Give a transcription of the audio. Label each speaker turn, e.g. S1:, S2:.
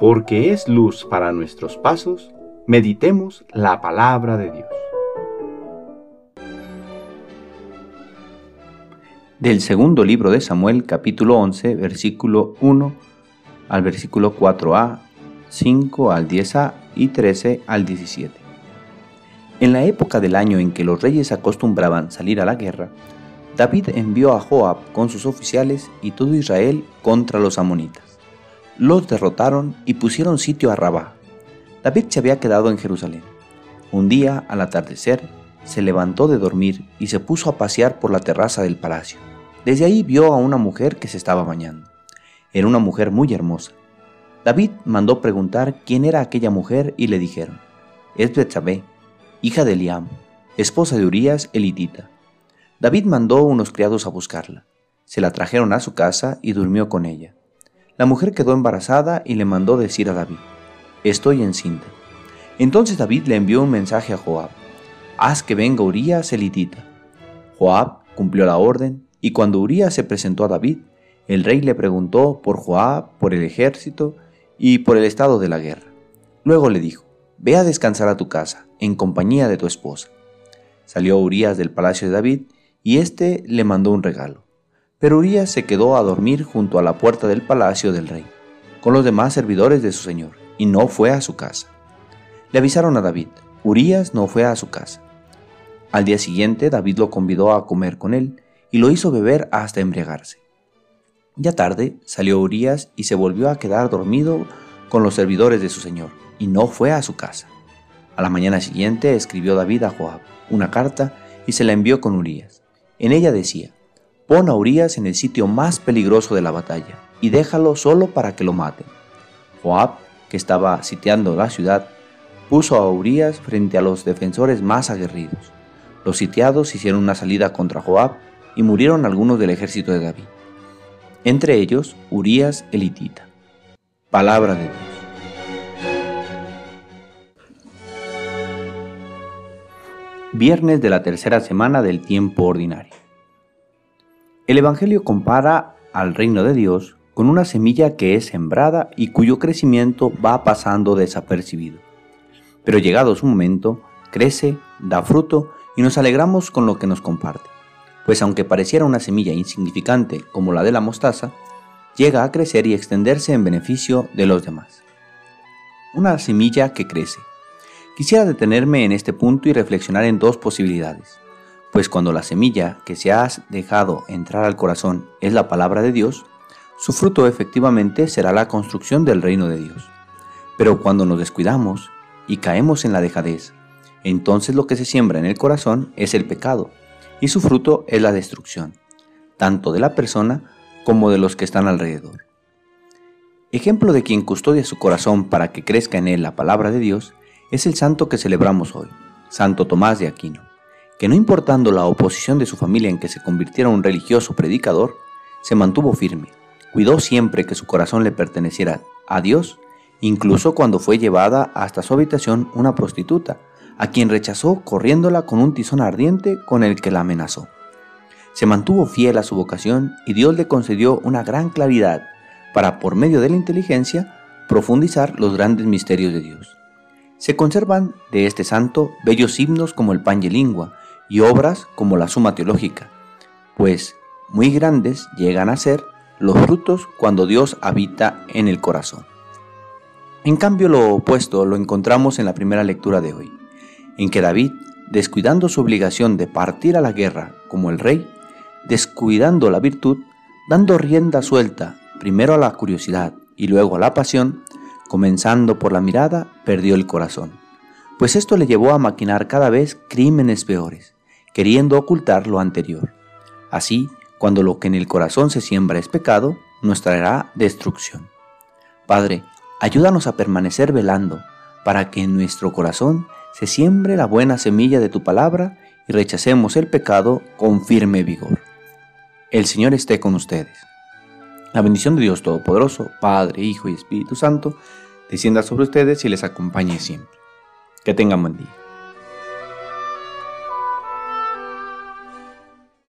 S1: porque es luz para nuestros pasos, meditemos la palabra de Dios.
S2: Del segundo libro de Samuel, capítulo 11, versículo 1 al versículo 4a, 5 al 10a y 13 al 17. En la época del año en que los reyes acostumbraban salir a la guerra, David envió a Joab con sus oficiales y todo Israel contra los amonitas los derrotaron y pusieron sitio a Rabá. David se había quedado en Jerusalén. Un día, al atardecer, se levantó de dormir y se puso a pasear por la terraza del palacio. Desde ahí vio a una mujer que se estaba bañando. Era una mujer muy hermosa. David mandó preguntar quién era aquella mujer y le dijeron, es Betsabé, hija de Eliam, esposa de Urías elitita. David mandó unos criados a buscarla. Se la trajeron a su casa y durmió con ella. La mujer quedó embarazada y le mandó decir a David, estoy encinta. Entonces David le envió un mensaje a Joab, haz que venga Urías elitita. Joab cumplió la orden y cuando Urías se presentó a David, el rey le preguntó por Joab, por el ejército y por el estado de la guerra. Luego le dijo, ve a descansar a tu casa, en compañía de tu esposa. Salió Urías del palacio de David y éste le mandó un regalo. Pero Urias se quedó a dormir junto a la puerta del palacio del rey, con los demás servidores de su señor, y no fue a su casa. Le avisaron a David, Urias no fue a su casa. Al día siguiente David lo convidó a comer con él y lo hizo beber hasta embriagarse. Ya tarde salió Urias y se volvió a quedar dormido con los servidores de su señor, y no fue a su casa. A la mañana siguiente escribió David a Joab una carta y se la envió con Urias. En ella decía, Pon a Urias en el sitio más peligroso de la batalla y déjalo solo para que lo maten. Joab, que estaba sitiando la ciudad, puso a Urias frente a los defensores más aguerridos. Los sitiados hicieron una salida contra Joab y murieron algunos del ejército de David. Entre ellos, Urias elitita. Palabra de Dios. Viernes de la tercera semana del tiempo ordinario. El Evangelio compara al reino de Dios con una semilla que es sembrada y cuyo crecimiento va pasando desapercibido. Pero llegado su momento, crece, da fruto y nos alegramos con lo que nos comparte. Pues aunque pareciera una semilla insignificante como la de la mostaza, llega a crecer y extenderse en beneficio de los demás. Una semilla que crece. Quisiera detenerme en este punto y reflexionar en dos posibilidades. Pues cuando la semilla que se ha dejado entrar al corazón es la palabra de Dios, su fruto efectivamente será la construcción del reino de Dios. Pero cuando nos descuidamos y caemos en la dejadez, entonces lo que se siembra en el corazón es el pecado, y su fruto es la destrucción, tanto de la persona como de los que están alrededor. Ejemplo de quien custodia su corazón para que crezca en él la palabra de Dios es el santo que celebramos hoy, Santo Tomás de Aquino que no importando la oposición de su familia en que se convirtiera un religioso predicador, se mantuvo firme, cuidó siempre que su corazón le perteneciera a Dios, incluso cuando fue llevada hasta su habitación una prostituta, a quien rechazó corriéndola con un tizón ardiente con el que la amenazó. Se mantuvo fiel a su vocación y Dios le concedió una gran claridad para, por medio de la inteligencia, profundizar los grandes misterios de Dios. Se conservan de este santo bellos himnos como el Pan y Lingua, y obras como la Suma Teológica, pues muy grandes llegan a ser los frutos cuando Dios habita en el corazón. En cambio, lo opuesto lo encontramos en la primera lectura de hoy, en que David, descuidando su obligación de partir a la guerra como el rey, descuidando la virtud, dando rienda suelta primero a la curiosidad y luego a la pasión, comenzando por la mirada, perdió el corazón, pues esto le llevó a maquinar cada vez crímenes peores queriendo ocultar lo anterior. Así, cuando lo que en el corazón se siembra es pecado, nos traerá destrucción. Padre, ayúdanos a permanecer velando, para que en nuestro corazón se siembre la buena semilla de tu palabra y rechacemos el pecado con firme vigor. El Señor esté con ustedes. La bendición de Dios Todopoderoso, Padre, Hijo y Espíritu Santo, descienda sobre ustedes y les acompañe siempre. Que tengan buen día.